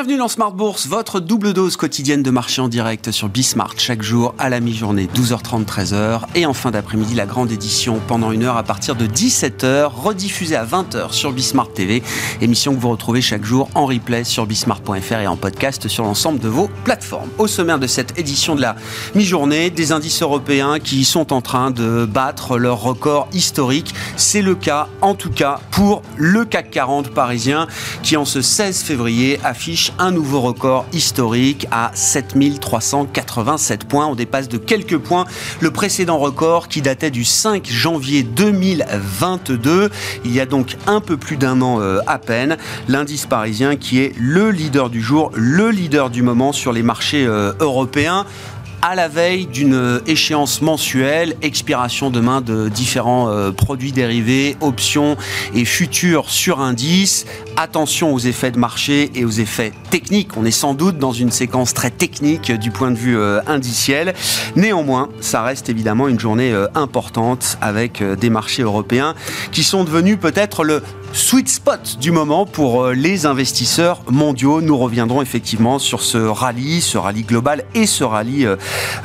Bienvenue dans Smart Bourse, votre double dose quotidienne de marché en direct sur Bismart chaque jour à la mi-journée 12h30 13h et en fin d'après-midi la grande édition pendant une heure à partir de 17h rediffusée à 20h sur Bismart TV, émission que vous retrouvez chaque jour en replay sur bismart.fr et en podcast sur l'ensemble de vos plateformes. Au sommaire de cette édition de la mi-journée, des indices européens qui sont en train de battre leur record historique. C'est le cas en tout cas pour le CAC 40 parisien qui en ce 16 février affiche un nouveau record historique à 7387 points. On dépasse de quelques points le précédent record qui datait du 5 janvier 2022. Il y a donc un peu plus d'un an euh, à peine. L'indice parisien qui est le leader du jour, le leader du moment sur les marchés euh, européens à la veille d'une échéance mensuelle, expiration demain de différents euh, produits dérivés, options et futurs sur indice. Attention aux effets de marché et aux effets techniques. On est sans doute dans une séquence très technique du point de vue euh, indiciel. Néanmoins, ça reste évidemment une journée euh, importante avec des marchés européens qui sont devenus peut-être le sweet spot du moment pour les investisseurs mondiaux. Nous reviendrons effectivement sur ce rallye, ce rallye global et ce rallye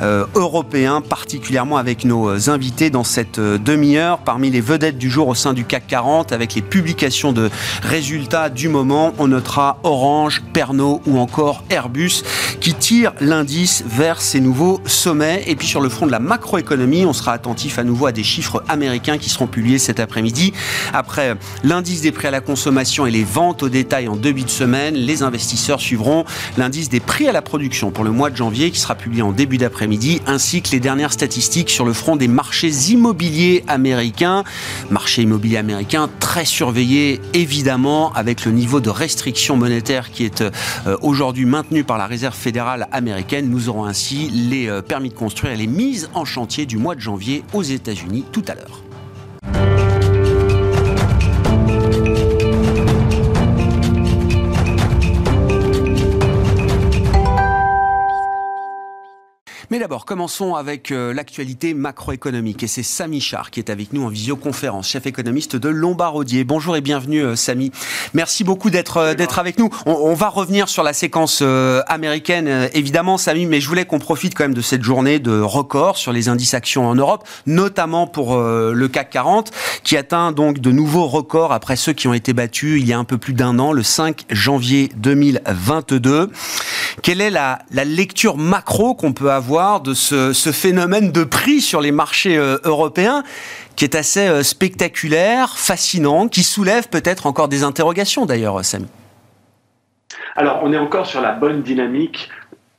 euh, européen, particulièrement avec nos invités dans cette euh, demi-heure. Parmi les vedettes du jour au sein du CAC 40, avec les publications de résultats du moment, on notera Orange, Pernod ou encore Airbus qui tirent l'indice vers ces nouveaux sommets. Et puis sur le front de la macroéconomie, on sera attentif à nouveau à des chiffres américains qui seront publiés cet après-midi. Après l'indice des prix à la consommation et les ventes au détail en début de semaine, les investisseurs suivront l'indice des prix à la production pour le mois de janvier qui sera publié en début d'après-midi, ainsi que les dernières statistiques sur le front des marchés immobiliers américains. Marché immobilier américain très surveillé, évidemment, avec le niveau de restriction monétaire qui est euh, aujourd'hui maintenu par la Réserve fédérale américaine. Nous aurons ainsi les euh, permis de construire et les mises en chantier du mois de janvier aux États-Unis tout à l'heure. Mais d'abord, commençons avec euh, l'actualité macroéconomique. Et c'est Samy Char qui est avec nous en visioconférence, chef économiste de Lombardier. Bonjour et bienvenue, euh, Samy. Merci beaucoup d'être euh, d'être avec nous. On, va revenir sur la séquence américaine, évidemment, Samy, mais je voulais qu'on profite quand même de cette journée de record sur les indices actions en Europe, notamment pour le CAC 40, qui atteint donc de nouveaux records après ceux qui ont été battus il y a un peu plus d'un an, le 5 janvier 2022. Quelle est la, la lecture macro qu'on peut avoir de ce, phénomène de prix sur les marchés euh, européens qui est assez euh, spectaculaire, fascinant, qui soulève peut-être encore des interrogations d'ailleurs, Samy. Alors, on est encore sur la bonne dynamique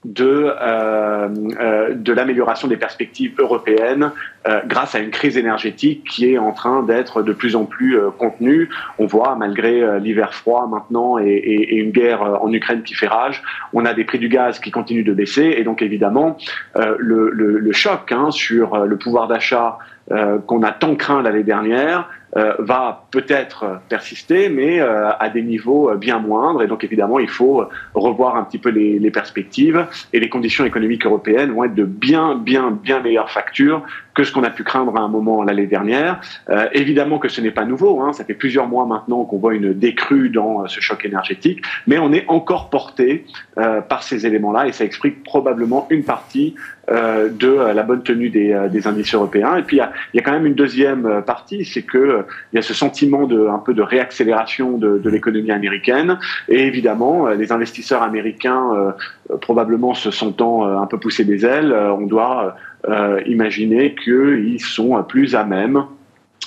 de, euh, euh, de l'amélioration des perspectives européennes euh, grâce à une crise énergétique qui est en train d'être de plus en plus contenue. On voit, malgré l'hiver froid maintenant et, et, une guerre en Ukraine qui fait rage, on a des prix du gaz qui continuent de baisser et donc évidemment le, le, le, choc hein, sur le pouvoir d'achat qu'on a tant craint l'année dernière euh, va peut-être persister, mais euh, à des niveaux bien moindres. Et donc évidemment, il faut revoir un petit peu les, les, perspectives. Et les conditions économiques européennes vont être de bien, bien, bien meilleures factures que ce qu'on a pu craindre à un moment l'année dernière. Euh, évidemment que ce n'est pas nouveau, hein, ça fait plusieurs mois maintenant qu'on voit une décrue dans euh, ce choc énergétique, mais on est encore porté euh, par ces éléments-là et ça explique probablement une partie euh, de la bonne tenue des, euh, des, indices européens. Et puis il y a, y a, quand même une deuxième partie, c'est que il y a ce sentiment de un peu de réaccélération de, de l'économie américaine et évidemment les investisseurs américains probablement se sentant un peu poussés des ailes, on doit euh, imaginer qu'ils sont plus à même euh,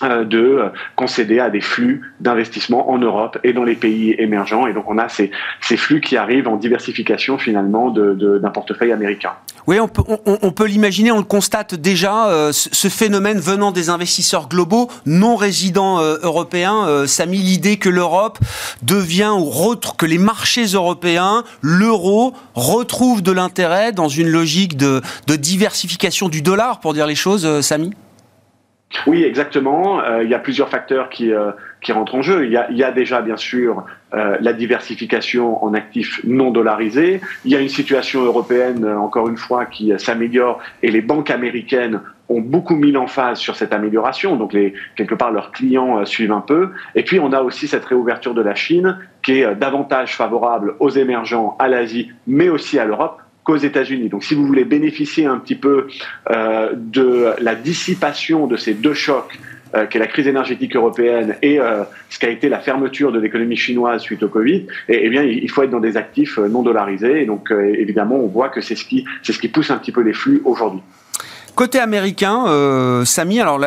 de concéder à des flux d'investissement en Europe et dans les pays émergents. Et donc on a ces, ces flux qui arrivent en diversification finalement d'un portefeuille américain. Oui, on peut, l'imaginer, on le constate déjà, euh, ce phénomène venant des investisseurs globaux non résidents euh, européens. Euh, ça l'idée que l'Europe devient, ou que les marchés européens, l'euro, retrouvent de l'intérêt dans une logique de, de diversification du dollar, pour dire les choses, Samy? Oui, exactement. Euh, il y a plusieurs facteurs qui, euh, qui rentrent en jeu. Il y a, il y a déjà, bien sûr, euh, la diversification en actifs non dollarisés. Il y a une situation européenne, encore une fois, qui s'améliore et les banques américaines ont beaucoup mis l'emphase sur cette amélioration. Donc, les, quelque part, leurs clients suivent un peu. Et puis, on a aussi cette réouverture de la Chine qui est davantage favorable aux émergents, à l'Asie, mais aussi à l'Europe qu'aux États-Unis. Donc, si vous voulez bénéficier un petit peu de la dissipation de ces deux chocs euh, qui est la crise énergétique européenne et euh, ce qui a été la fermeture de l'économie chinoise suite au Covid, et, eh bien, il faut être dans des actifs euh, non dollarisés. Et donc, évidemment, on voit que c'est ce qui, c'est ce qui pousse un petit peu les flux aujourd'hui. Côté américain, Samy, alors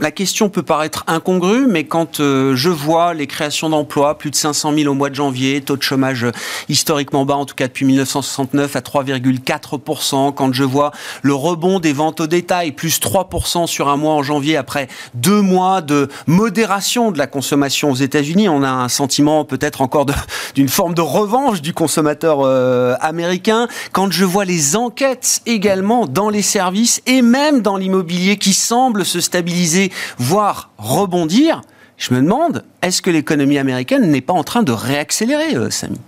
la question peut paraître incongrue, mais quand euh, je vois les créations d'emplois, plus de 500 000 au mois de janvier, taux de chômage euh, historiquement bas, en tout cas depuis 1969 à 3,4%, quand je vois le rebond des ventes au détail, plus 3% sur un mois en janvier après deux mois de modération de la consommation aux États-Unis, on a un sentiment peut-être encore d'une forme de revanche du consommateur euh, américain. Quand je vois les enquêtes également dans les services et même dans l'immobilier qui semblent se stabiliser voire rebondir, je me demande, est-ce que l'économie américaine n'est pas en train de réaccélérer, euh, Samy?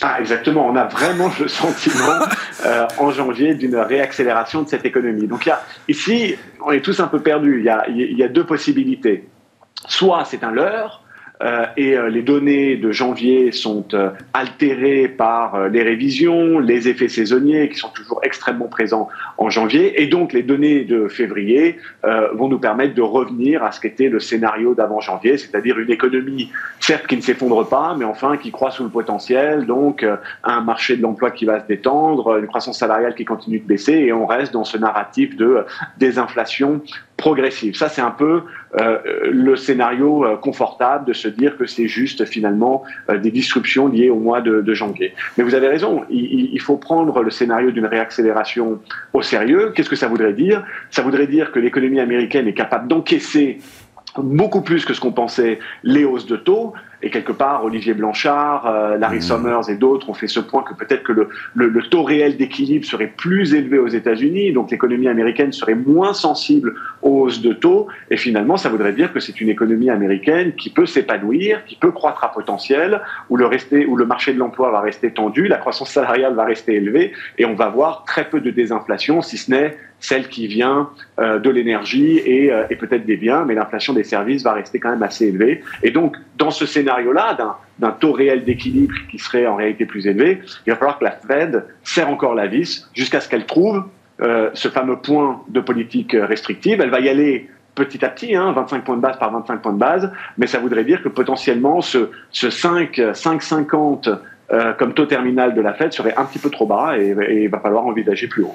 Ah, exactement. On a vraiment le sentiment euh, en janvier d'une réaccélération de cette économie. Donc il y a, ici, on est tous un peu perdus. il y a deux possibilités. Soit c'est un leurre, euh, et euh, les données de janvier sont euh, altérées par les révisions, les effets saisonniers qui sont toujours extrêmement présents en janvier, et donc les données de février vont nous permettre de revenir à ce qu'était le scénario d'avant janvier, c'est-à-dire une économie certes qui ne s'effondre pas, mais enfin qui croît sous le potentiel, donc un marché de l'emploi qui va se détendre, une croissance salariale qui continue de baisser, et on reste dans ce narratif de désinflation progressive. Ça, c'est un peu euh, le scénario euh, confortable de se dire que c'est juste finalement euh, des disruptions liées au mois de, janvier. Mais vous avez raison, il, il faut prendre le scénario d'une réaccélération au sérieux. Qu'est-ce que ça voudrait dire? Ça voudrait dire que l'économie américaine est capable d'encaisser beaucoup plus que ce qu'on pensait les hausses de taux, et quelque part, Olivier Blanchard, euh, Larry mmh. Summers et d'autres ont fait ce point que peut-être que le, le, le, taux réel d'équilibre serait plus élevé aux États-Unis, donc l'économie américaine serait moins sensible aux hausses de taux. Et finalement, ça voudrait dire que c'est une économie américaine qui peut s'épanouir, qui peut croître à potentiel, où le, rester, où le marché de l'emploi va rester tendu, la croissance salariale va rester élevée, et on va voir très peu de désinflation, si ce n'est celle qui vient euh, de l'énergie et, euh, et peut-être des biens, mais l'inflation des services va rester quand même assez élevée. Et donc, dans ce scénario scénario-là, d'un taux réel d'équilibre qui serait en réalité plus élevé, il va falloir que la Fed serre encore la vis jusqu'à ce qu'elle trouve euh, ce fameux point de politique restrictive. Elle va y aller petit à petit, hein, 25 points de base par 25 points de base, mais ça voudrait dire que potentiellement ce, ce 5, 5,50 euh, comme taux terminal de la Fed serait un petit peu trop bas et il va falloir envisager plus haut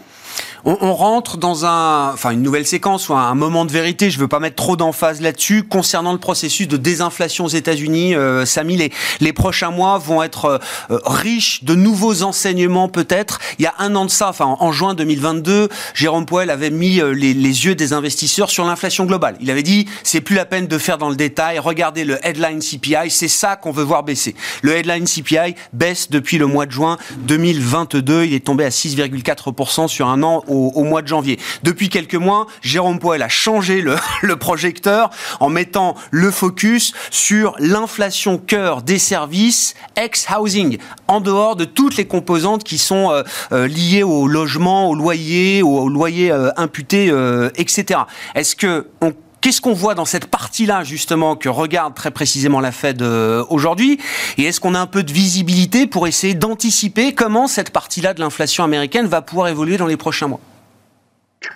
on, rentre dans une nouvelle séquence ou un, moment de vérité. Je veux pas mettre trop d'emphase là-dessus concernant le processus de désinflation aux États-Unis. Euh, Samy, les, les prochains mois vont être euh, riches de nouveaux enseignements peut-être. Il y a un an de ça, enfin en, juin 2022, Jérôme Powell avait mis euh, les, les, yeux des investisseurs sur l'inflation globale. Il avait dit c'est plus la peine de faire dans le détail. Regardez le headline CPI, c'est ça qu'on veut voir baisser. Le headline CPI baisse depuis le mois de juin 2022. Il est tombé à 6,4% sur un an au, mois de janvier. Depuis quelques mois, Jérôme Poel a changé le, projecteur en mettant le focus sur l'inflation cœur des services ex-housing, en dehors de toutes les composantes qui sont euh, euh, liées au logement, au loyer, au, loyer euh, imputé, etc. Est-ce que on Qu'est-ce qu'on voit dans cette partie-là, justement, que regarde très précisément la Fed aujourd'hui? Et est-ce qu'on a un peu de visibilité pour essayer d'anticiper comment cette partie-là de l'inflation américaine va pouvoir évoluer dans les prochains mois?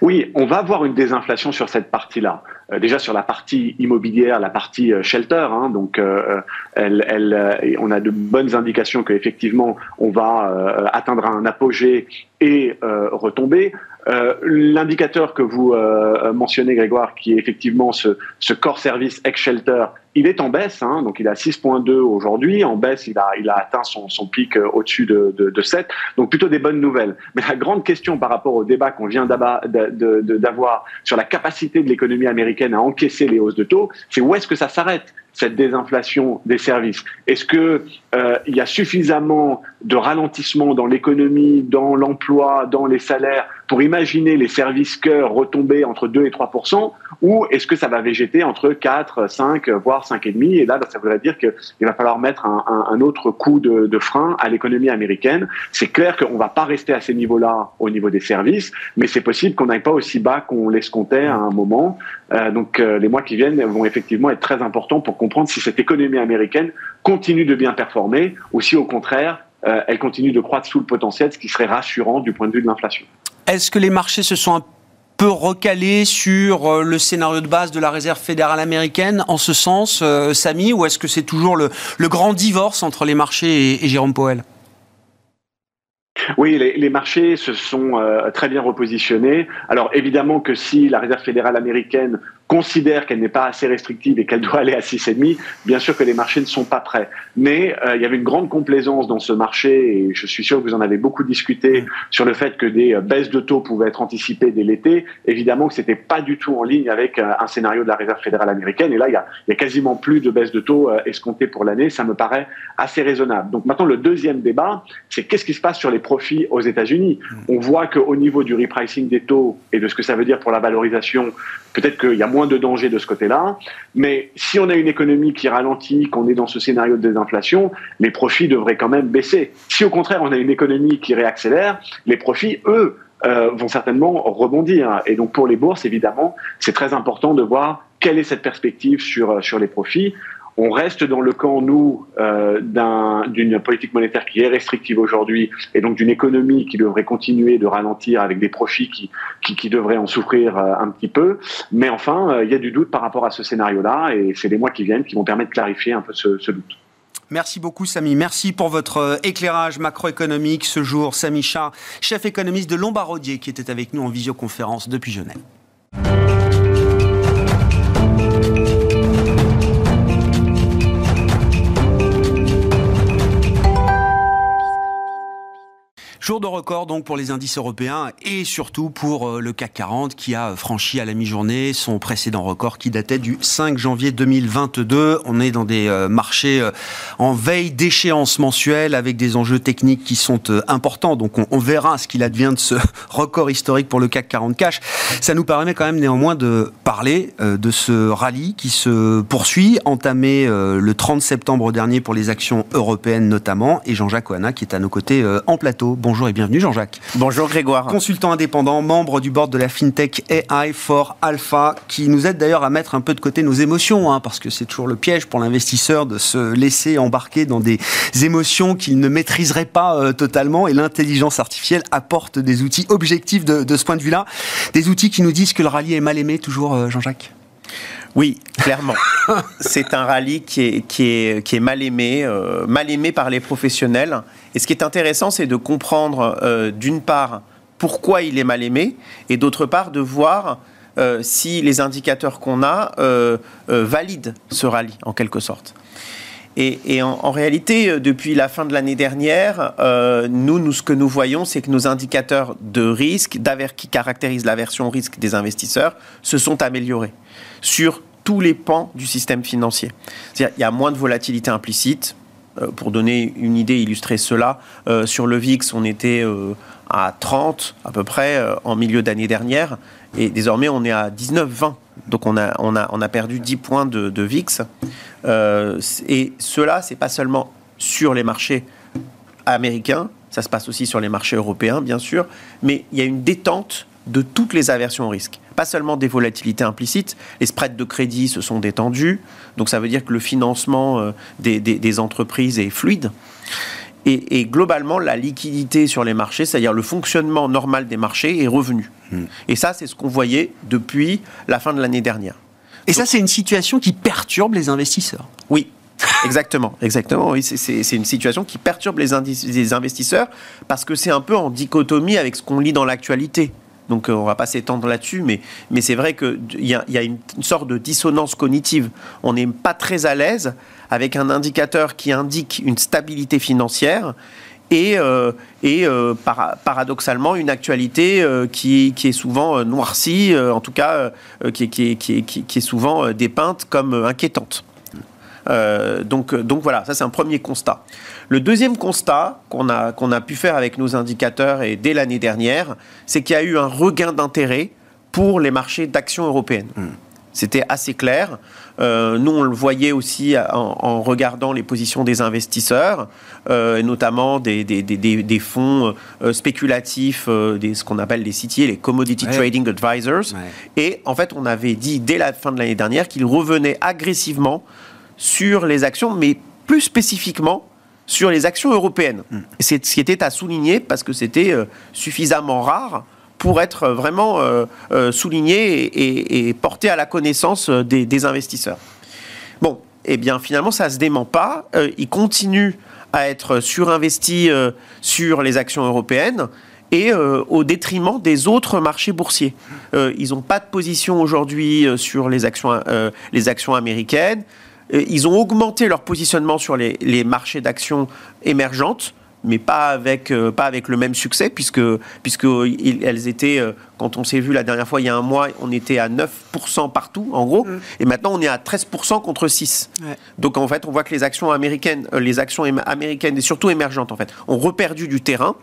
Oui, on va avoir une désinflation sur cette partie-là. Euh, déjà sur la partie immobilière, la partie euh, shelter. Hein, donc, euh, on a de bonnes indications qu'effectivement, on va atteindre un apogée et retomber. L'indicateur que vous mentionnez, Grégoire, qui est effectivement ce, ce core service ex-shelter, il est en baisse, hein, donc il est à 6.2 aujourd'hui. En baisse, il a, il a atteint son, son pic euh, au-dessus de, de, de, 7. Donc plutôt des bonnes nouvelles. Mais la grande question par rapport au débat qu'on vient d'avoir sur la capacité de l'économie américaine à encaisser les hausses de taux, c'est où est-ce que ça s'arrête cette désinflation des services? Est-ce que euh, il y a suffisamment de ralentissement dans l'économie, dans l'emploi, dans les salaires pour imaginer les services cœurs retomber entre 2 et 3% ou est-ce que ça va végéter entre 4, 5, voire 5,5 Et là, ça voudrait dire qu'il va falloir mettre un, autre coup de, frein à l'économie américaine. C'est clair qu'on ne va pas rester à ces niveaux-là au niveau des services, mais c'est possible qu'on n'aille pas aussi bas qu'on l'escomptait à un moment. Euh, donc euh, les mois qui viennent vont effectivement être très importants pour comprendre si cette économie américaine continue de bien performer ou si au contraire euh, elle continue de croître sous le potentiel, ce qui serait rassurant du point de vue de l'inflation. Est-ce que les marchés se sont un peu recalés sur le scénario de base de la Réserve fédérale américaine en ce sens, Samy, ou est-ce que c'est toujours le, grand divorce entre les marchés et Jérôme Powell? Oui, les, marchés se sont euh, très bien repositionnés. Alors évidemment que si la Réserve fédérale américaine considère qu'elle n'est pas assez restrictive et qu'elle doit aller à 6,5, bien sûr que les marchés ne sont pas prêts. Mais euh, il y avait une grande complaisance dans ce marché et je suis sûr que vous en avez beaucoup discuté sur le fait que des euh, baisses de taux pouvaient être anticipées dès l'été. Évidemment que c'était pas du tout en ligne avec euh, un scénario de la Réserve fédérale américaine. Et là, il y a, il y a quasiment plus de baisses de taux escomptées pour l'année. Ça me paraît assez raisonnable. Donc maintenant, le deuxième débat, c'est qu'est-ce qui se passe sur les profits aux États-Unis? On voit qu'au niveau du repricing des taux et de ce que ça veut dire pour la valorisation, peut-être qu'il y a moins de danger de ce côté-là. Mais si on a une économie qui ralentit, qu'on est dans ce scénario de désinflation, les profits devraient quand même baisser. Si au contraire on a une économie qui réaccélère, les profits, eux, euh, vont certainement rebondir. Et donc pour les bourses, évidemment, c'est très important de voir quelle est cette perspective sur, sur les profits on reste dans le camp, nous, euh, d'une politique monétaire qui est restrictive aujourd'hui et donc d'une économie qui devrait continuer de ralentir avec des profits qui, devraient en souffrir euh, un petit peu. Mais enfin, euh, il y a du doute par rapport à ce scénario-là et c'est les mois qui viennent qui vont permettre de clarifier un peu ce, ce doute. Merci beaucoup Samy. Merci pour votre éclairage macroéconomique ce jour. Samy Char, chef économiste de Lombardier, qui était avec nous en visioconférence depuis Genève. Jour de record donc pour les indices européens et surtout pour euh, le CAC 40 qui a franchi à la mi-journée son précédent record qui datait du 5 janvier 2022. On est dans des euh, marchés euh, en veille d'échéance mensuelle avec des enjeux techniques qui sont importants. Donc on, verra ce qu'il advient de ce record historique pour le CAC 40 cash. Ça nous permet quand même néanmoins de parler de ce rallye qui se poursuit, entamé le 30 septembre dernier pour les actions européennes notamment et Jean-Jacques Oana qui est à nos côtés en plateau. Bonjour. Bonjour et bienvenue Jean-Jacques. Bonjour Grégoire. Consultant indépendant, membre du board de la FinTech AI for Alpha, qui nous aide d'ailleurs à mettre un peu de côté nos émotions, hein, parce que c'est toujours le piège pour l'investisseur de se laisser embarquer dans des émotions qu'il ne maîtriserait pas euh, totalement. Et l'intelligence artificielle apporte des outils objectifs de, ce point de vue-là. Des outils qui nous disent que le rallye est mal aimé, toujours euh, Jean-Jacques oui, clairement. c'est un rallye qui est, mal aimé, euh, mal aimé par les professionnels. Et ce qui est intéressant, c'est de comprendre, euh, d'une part, pourquoi il est mal aimé, et d'autre part, de voir euh, si les indicateurs qu'on a valident ce rallye, en quelque sorte. Et, en, réalité, depuis la fin de l'année dernière, nous, nous, ce que nous voyons, c'est que nos indicateurs de risque, qui caractérisent l'aversion au risque des investisseurs, se sont améliorés sur tous les pans du système financier. il y a moins de volatilité implicite. Euh, pour donner une idée, illustrer cela, euh, sur le VIX, on était euh, à 30 à peu près en milieu d'année dernière, et désormais on est à 19-20. Donc on a, on, a, on a perdu 10 points de, VIX. et cela, c'est pas seulement sur les marchés américains, ça se passe aussi sur les marchés européens, bien sûr, mais il y a une détente de toutes les aversions au risque. Pas seulement des volatilités implicites, les spreads de crédit se sont détendus, donc ça veut dire que le financement euh, des, entreprises est fluide. Et, globalement, la liquidité sur les marchés, c'est-à-dire le fonctionnement normal des marchés, est revenu. Hmm. Et ça, c'est ce qu'on voyait depuis la fin de l'année dernière. Et ça, c'est une situation qui perturbe les investisseurs. Oui, Exactement, exactement. Oui, c'est une situation qui perturbe les, les investisseurs parce que c'est un peu en dichotomie avec ce qu'on lit dans l'actualité. Donc euh, on ne va pas s'étendre là-dessus, mais, mais c'est vrai qu'il y a, y a une, sorte de dissonance cognitive. On n'est pas très à l'aise avec un indicateur qui indique une stabilité financière et, euh, euh, paradoxalement une actualité qui, qui, est souvent noircie, en tout cas qui, est souvent dépeinte comme inquiétante. donc, voilà, ça c'est un premier constat. Le deuxième constat qu'on a, pu faire avec nos indicateurs et dès l'année dernière, c'est qu'il y a eu un regain d'intérêt pour les marchés d'actions européennes. Hmm. C'était assez clair. Euh, nous, on le voyait aussi en, regardant les positions des investisseurs, euh, notamment des, des, fonds euh, spéculatifs, des, ce qu'on appelle les CTA, les Commodity Trading Advisors. Et en fait, on avait dit dès la fin de l'année dernière qu'ils revenaient agressivement sur les actions, mais plus spécifiquement sur les actions européennes. C'est ce qui était à souligner parce que c'était suffisamment rare pour être vraiment euh, euh, souligné et, porté à la connaissance euh, des, investisseurs. Bon, eh bien finalement ça ne se dément pas. il continue à être surinvesti sur les actions européennes et au détriment des autres marchés boursiers. ils n'ont pas de position aujourd'hui sur les actions, américaines. ils ont augmenté leur positionnement sur les marchés d'actions émergentes mais pas avec, euh, pas avec le même succès, puisque, puisque elles étaient, euh, quand on s'est vu la dernière fois, il y a un mois, on était à 9% partout, en gros, mm. et maintenant on est à 13% contre 6. Donc en fait, on voit que les actions américaines, euh, les actions américaines, et surtout émergentes, en fait, ont reperdu du terrain.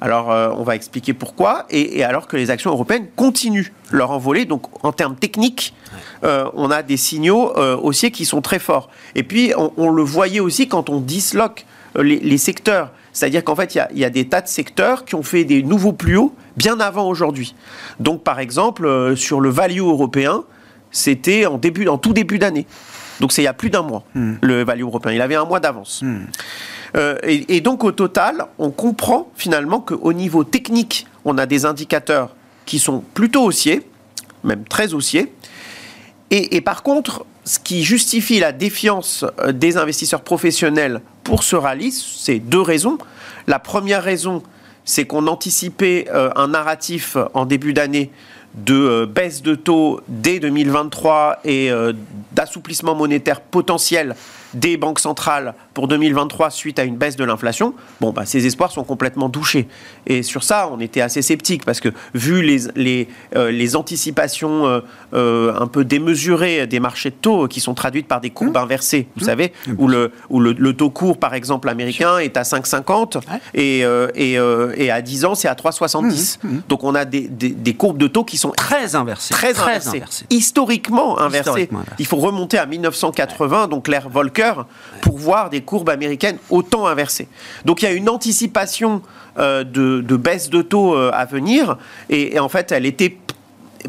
Alors, on va expliquer pourquoi, et, alors que les actions européennes continuent leur envolée, donc en termes techniques, on a des signaux haussiers qui sont très forts. Et puis, on, le voyait aussi quand on disloque les, les secteurs c'est-à-dire qu'en fait, il y, a, des tas de secteurs qui ont fait des nouveaux plus hauts bien avant aujourd'hui. Donc, par exemple, euh, sur le value européen, c'était en, début, en tout début d'année. Donc, c'est il y a plus d'un mois, hmm. le value européen. Il avait un mois d'avance. Hmm. Euh, et, donc, au total, on comprend finalement qu'au niveau technique, on a des indicateurs qui sont plutôt haussiers, même très haussiers. et par contre, ce qui justifie la défiance euh, des investisseurs professionnels pour ce rallye, c'est deux raisons. La première raison, c'est qu'on anticipait euh, un narratif en début d'année de euh, baisse de taux dès 2023 et d'assouplissement monétaire potentiel des banques centrales pour 2023 suite à une baisse de l'inflation, bon, bah, ces espoirs sont complètement douchés. Et sur ça, on était assez sceptiques parce que vu les, les, euh, les anticipations euh, euh, un peu démesurées des marchés de taux qui sont traduites par des courbes mmh. inversées, vous mmh. savez, mmh. où, le, où le, taux court, par exemple, américain est à 5,50 et, et, et, à 10 ans, c'est à 3,70. Donc on a des, des, courbes de taux qui sont très inversées. Très, inversées. Historiquement, inversées. Il faut remonter à 1980, donc l'ère Volcker pour voir des courbes américaines autant inversées. Donc il y a une anticipation euh, de, baisse de taux euh, à venir et, en fait elle était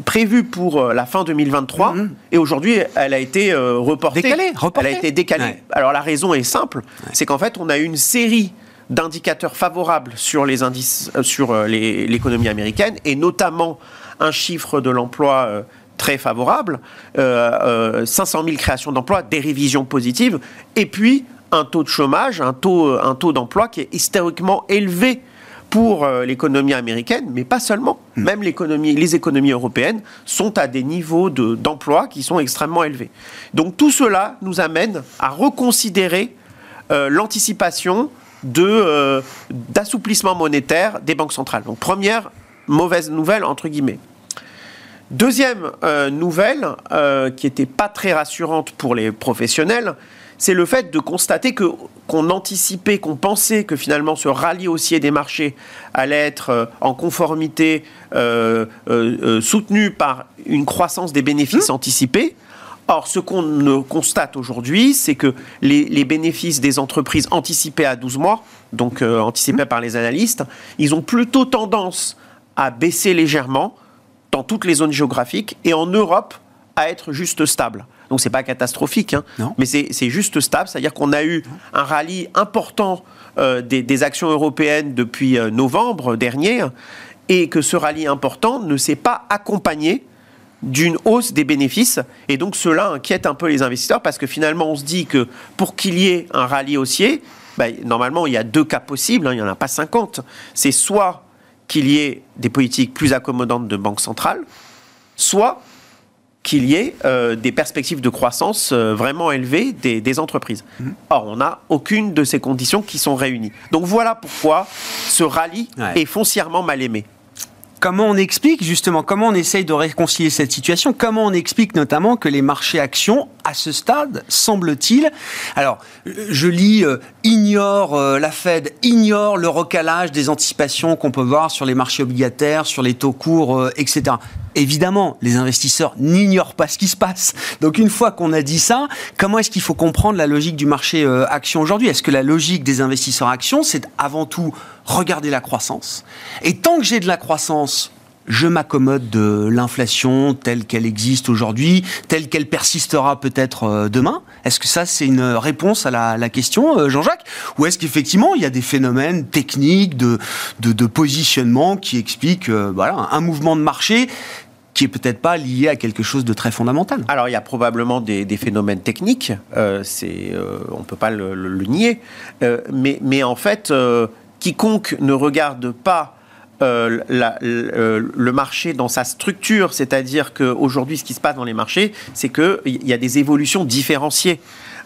prévue pour euh, la fin 2023 mm-hmm. et aujourd'hui elle a été reportée. Décalée, Elle a été décalée. Alors la raison est simple, c'est qu'en fait on a une série d'indicateurs favorables sur les indices sur l'économie américaine et notamment un chiffre de l'emploi très favorable, 500 euh, 000 euh, créations d'emplois, des révisions positives, et puis un taux de chômage, un taux, un taux d'emploi qui est historiquement élevé pour euh, l'économie américaine, mais pas seulement. Hmm. Même l'économie, les économies européennes sont à des niveaux d'emploi qui sont extrêmement élevés. Donc tout cela nous amène à reconsidérer l'anticipation de d'assouplissement monétaire des banques centrales. Donc première mauvaise nouvelle entre guillemets. Deuxième euh, nouvelle, euh, qui n'était pas très rassurante pour les professionnels, c'est le fait de constater que qu'on anticipait, qu'on pensait que finalement ce rallye haussier des marchés allait être euh, en conformité soutenu par une croissance des bénéfices mmh. anticipés. Or, ce qu'on constate aujourd'hui, c'est que les, bénéfices des entreprises anticipés à 12 mois, donc anticipés mmh. par les analystes, ils ont plutôt tendance à baisser légèrement dans toutes les zones géographiques et en Europe à être juste stable. Donc c'est pas catastrophique, hein, mais c'est juste stable, c'est-à-dire qu'on a eu un rallye important euh, des, actions européennes depuis euh, novembre dernier et que ce rallye important ne s'est pas accompagné d'une hausse des bénéfices. Et donc cela inquiète un peu les investisseurs parce que finalement on se dit que pour qu'il y ait un rallye haussier, bah, normalement il y a deux cas possibles, hein, il n'y en a pas 50. C'est soit qu'il y ait des politiques plus accommodantes de banque centrale, soit qu'il y ait euh, des perspectives de croissance euh, vraiment élevées des, entreprises. Mhm. Or, on n'a aucune de ces conditions qui sont réunies. Donc voilà pourquoi ce rallye est foncièrement mal aimé. Comment on explique justement, comment on essaye de réconcilier cette situation? Comment on explique notamment que les marchés actions, à ce stade, semble-t-il, alors je lis, euh, ignore euh, la Fed, ignore le recalage des anticipations qu'on peut voir sur les marchés obligataires, sur les taux courts, euh, etc. Évidemment, les investisseurs n'ignorent pas ce qui se passe. Donc une fois qu'on a dit ça, comment est-ce qu'il faut comprendre la logique du marché action aujourd'hui? Est-ce que la logique des investisseurs actions, c'est avant tout regarder la croissance. Et tant que j'ai de la croissance, je m'accommode de l'inflation telle qu'elle existe aujourd'hui, telle qu'elle persistera peut-être euh, demain. Est-ce que ça, c'est une réponse à la, question, euh, Jean-Jacques? Ou est-ce qu'effectivement, il y a des phénomènes techniques de, de, positionnement qui expliquent euh, voilà, un mouvement de marché qui est peut-être pas lié à quelque chose de très fondamental? Alors il y a probablement des, phénomènes techniques, c'est, on peut pas le, le nier, mais, mais, en fait, quiconque ne regarde pas euh, euh, le marché dans sa structure, c'est-à-dire qu'aujourd'hui, ce qui se passe dans les marchés, c'est qu'il y a des évolutions différenciées.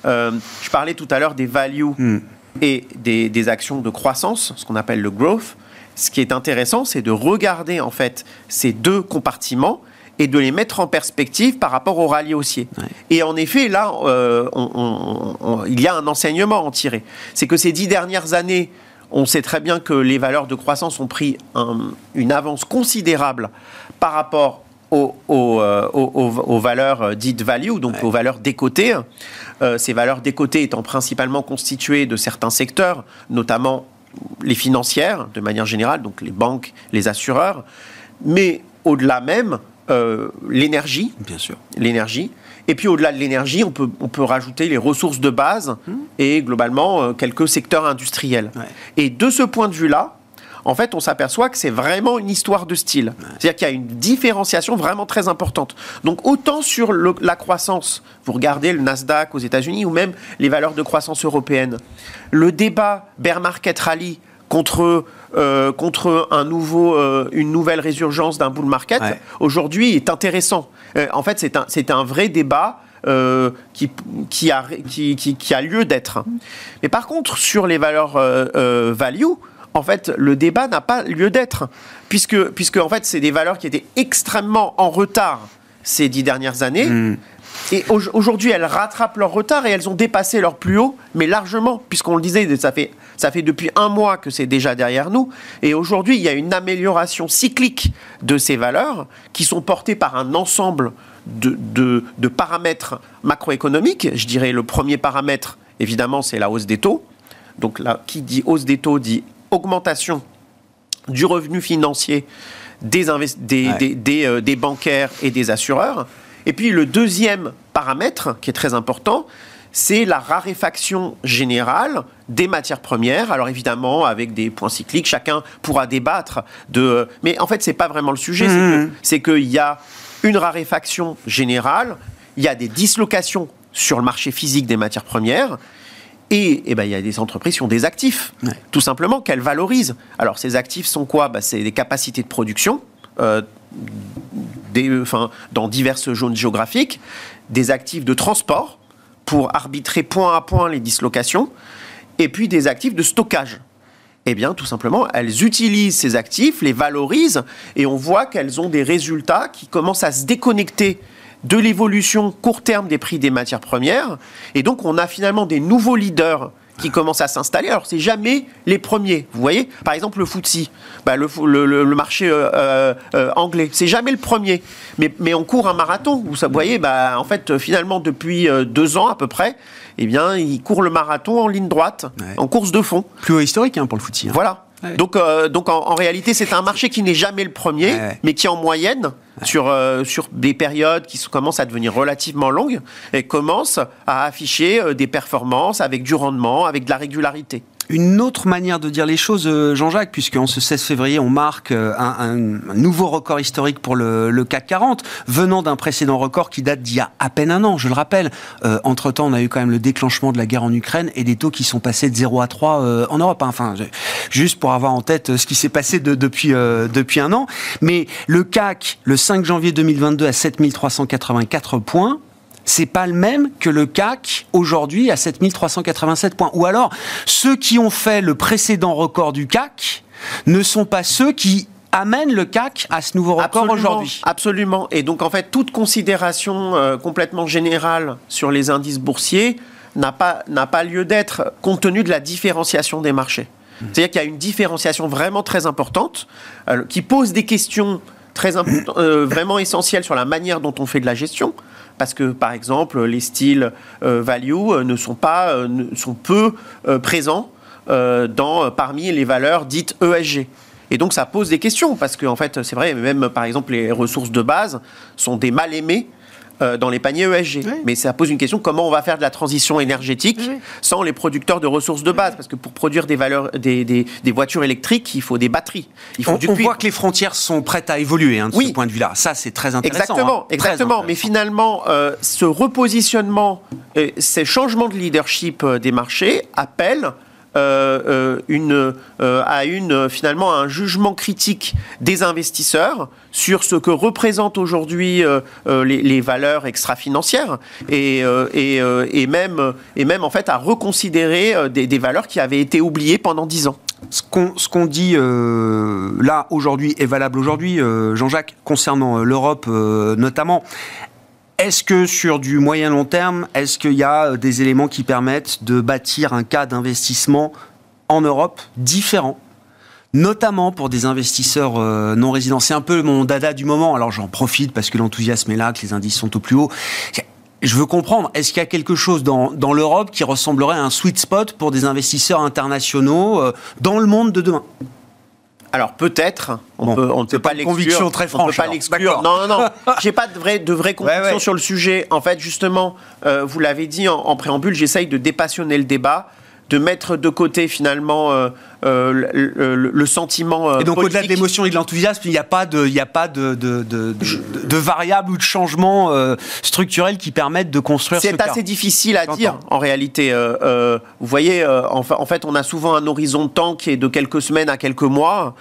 Euh, je parlais tout à l'heure des values hmm. et des, des, actions de croissance, ce qu'on appelle le growth. Ce qui est intéressant, c'est de regarder en fait ces deux compartiments et de les mettre en perspective par rapport au rallye haussier. Et en effet, là, il y a un enseignement à en tirer. C'est que ces dix dernières années, on sait très bien que les valeurs de croissance ont pris une avance considérable par rapport aux, euh, valeurs euh, dites value, donc aux valeurs décotées. Euh, ces valeurs décotées étant principalement constituées de certains secteurs, notamment les financières, de manière générale, donc les banques, les assureurs, mais au-delà même, l'énergie. Bien sûr. L'énergie. Et puis au-delà de l'énergie, on peut, on peut rajouter les ressources de base hmm. et globalement euh, quelques secteurs industriels. Et de ce point de vue-là, en fait, on s'aperçoit que c'est vraiment une histoire de style. C'est-à-dire qu'il y a une différenciation vraiment très importante. Donc, autant sur la croissance, vous regardez le Nasdaq aux États-Unis ou même les valeurs de croissance européennes, le débat bear market rally contre euh, contre un nouveau, euh, une nouvelle résurgence d'un bull market, aujourd'hui est intéressant. Euh, en fait, c'est un, c'est un vrai débat qui, qui, a, qui, qui, a lieu d'être. Mais par contre, sur les valeurs value, en fait, le débat n'a pas lieu d'être, puisque, puisque en fait, c'est des valeurs qui étaient extrêmement en retard ces dix dernières années. Hmm. Et aujourd'hui, elles rattrapent leur retard et elles ont dépassé leur plus haut, mais largement, puisqu'on le disait, ça fait, ça fait depuis un mois que c'est déjà derrière nous. Et aujourd'hui, il y a une amélioration cyclique de ces valeurs qui sont portées par un ensemble de, de, paramètres macroéconomiques. Je dirais le premier paramètre, évidemment, c'est la hausse des taux. Donc là, qui dit hausse des taux dit augmentation du revenu financier des, des, des, euh, des bancaires et des assureurs. Et puis le deuxième paramètre qui est très important, c'est la raréfaction générale des matières premières. Alors évidemment, avec des points cycliques, chacun pourra débattre de. Mais en fait, c'est pas vraiment le sujet. C'est mmh. qu'il y a une raréfaction générale, il y a des dislocations sur le marché physique des matières premières. Et, eh ben, il y a des entreprises qui ont des actifs, tout simplement, qu'elles valorisent. Alors, ces actifs sont quoi? Bah, C'est des capacités de production, euh, enfin, dans diverses zones géographiques, des actifs de transport pour arbitrer point à point les dislocations, et puis des actifs de stockage. Eh bien, tout simplement, elles utilisent ces actifs, les valorisent, et on voit qu'elles ont des résultats qui commencent à se déconnecter de l'évolution court terme des prix des matières premières. Et donc, on a finalement des nouveaux leaders qui commencent à s'installer. Alors, c'est jamais les premiers. Vous voyez Par exemple, le FTSE, bah, le, le, marché euh, euh, euh, anglais, c'est jamais le premier. Mais, mais on court un marathon. Vous voyez, bah, en fait, finalement, depuis deux ans à peu près, eh bien, il court le marathon en ligne droite, en course de fond. Plus haut historique hein, pour le FTSE. Hein. Voilà. Donc, donc en, réalité, c'est un marché qui n'est jamais le premier, mais qui en moyenne sur, euh, sur des périodes qui commencent à devenir relativement longues et commencent à afficher euh, des performances avec du rendement, avec de la régularité une autre manière de dire les choses, euh, Jean-Jacques, puisqu'en ce 16 février, on marque un, nouveau record historique pour le, CAC 40, venant d'un précédent record qui date d'il y a à peine un an, je le rappelle. Entre-temps, on a eu quand même le déclenchement de la guerre en Ukraine et des taux qui sont passés de 0 à 3 en Europe. Hein. Enfin, juste pour avoir en tête ce qui s'est passé depuis, depuis un an. Mais le CAC, le 5 janvier 2022 à 7384 points, c'est pas le même que le CAC aujourd'hui à 7387 points. Ou alors, ceux qui ont fait le précédent record du CAC ne sont pas ceux qui amène le CAC à ce nouveau record aujourd'hui. Absolument. Et donc, en fait, toute considération euh, complètement générale sur les indices boursiers n'a pas, n'a pas lieu d'être compte tenu de la différenciation des marchés. Mmh. C'est-à-dire qu'il y a une différenciation vraiment très importante euh, qui pose des questions très euh, vraiment essentielles sur la manière dont on fait de la gestion. Parce que, par exemple, les styles value ne sont, pas, sont peu présents parmi les valeurs dites ESG. Et donc ça pose des questions, parce qu'en en fait, c'est vrai, même par exemple les ressources de base sont des mal aimés euh, dans les paniers ESG. Mais ça pose une question comment on va faire de la transition énergétique sans les producteurs de ressources de base? Parce que pour produire des, valeurs, des, des, voitures électriques, il faut des batteries. Il faut on, on voit que les frontières sont prêtes à évoluer hein, de ce point de vue-là. Ça, c'est très intéressant. Exactement, hein. exactement. Mais finalement, euh, ce repositionnement, ces changements de leadership euh, des marchés appellent euh, euh, euh, à une, finalement un jugement critique des investisseurs sur ce que représentent aujourd'hui les, valeurs extra-financières et, même, en fait à reconsidérer des, valeurs qui avaient été oubliées pendant dix ans. Ce qu'on dit là aujourd'hui est valable aujourd'hui, Jean-Jacques, concernant l'Europe notamment. Est-ce que sur du moyen long terme, est-ce qu'il y a euh, des éléments qui permettent de bâtir un cas d'investissement en Europe différent notamment pour des investisseurs euh, non résidents. C'est un peu mon dada du moment. Alors j'en profite parce que l'enthousiasme est là, que les indices sont au plus haut. Je veux comprendre, est-ce qu'il y a quelque chose dans, l'Europe qui ressemblerait à un sweet spot pour des investisseurs internationaux euh, dans le monde de demain? Alors peut-être, on, peut, ne peut pas l'exclure. Conviction très franche. On peut pas l'exclure. Non, non, non. J'ai pas de vraie, de vraie conviction sur le sujet. En fait, justement, euh, vous l'avez dit en, en préambule, j'essaye de dépassionner le débat, de mettre de côté finalement euh, euh, le, sentiment. Euh, et donc au-delà de l'émotion et de l'enthousiasme, il n'y a pas de, il a pas de, de, de, variables ou de changements euh, structurels qui permettent de construire. C'est assez difficile à dire en réalité. vous voyez, en, en, fait, on a souvent un horizon de temps qui est de quelques semaines à quelques mois.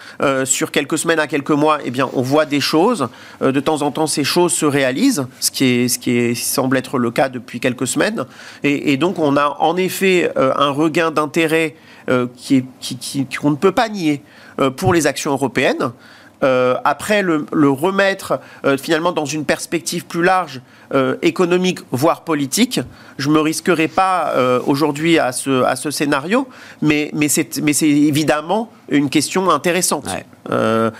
sur quelques semaines à quelques mois, eh bien, on voit des choses. de temps en temps, ces choses se réalisent, ce qui est, ce qui est, semble être le cas depuis quelques semaines. Et, et donc, on a en effet un regain d'intérêt euh, qui, qu'on ne peut pas nier euh, pour les actions européennes. Euh, après le, remettre finalement dans une perspective plus large, économique, voire politique, je ne me risquerai pas aujourd'hui à ce, à ce scénario, mais, mais c'est évidemment une question intéressante,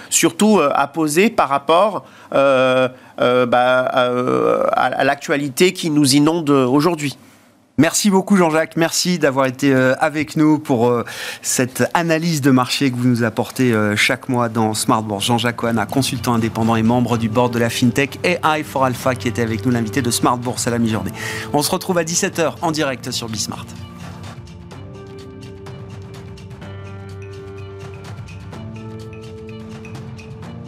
surtout à poser par rapport bah, à l'actualité qui nous inonde aujourd'hui. Merci beaucoup Jean-Jacques, merci d'avoir été euh, avec nous pour euh, cette analyse de marché que vous nous apportez euh, chaque mois dans Smart Bourse. Jean-Jacques Coana, consultant indépendant et membre du board de la FinTech et i 4 Alpha qui était avec nous l'invité de Smart à la mi-journée. On se retrouve à 17h en direct sur Bismart.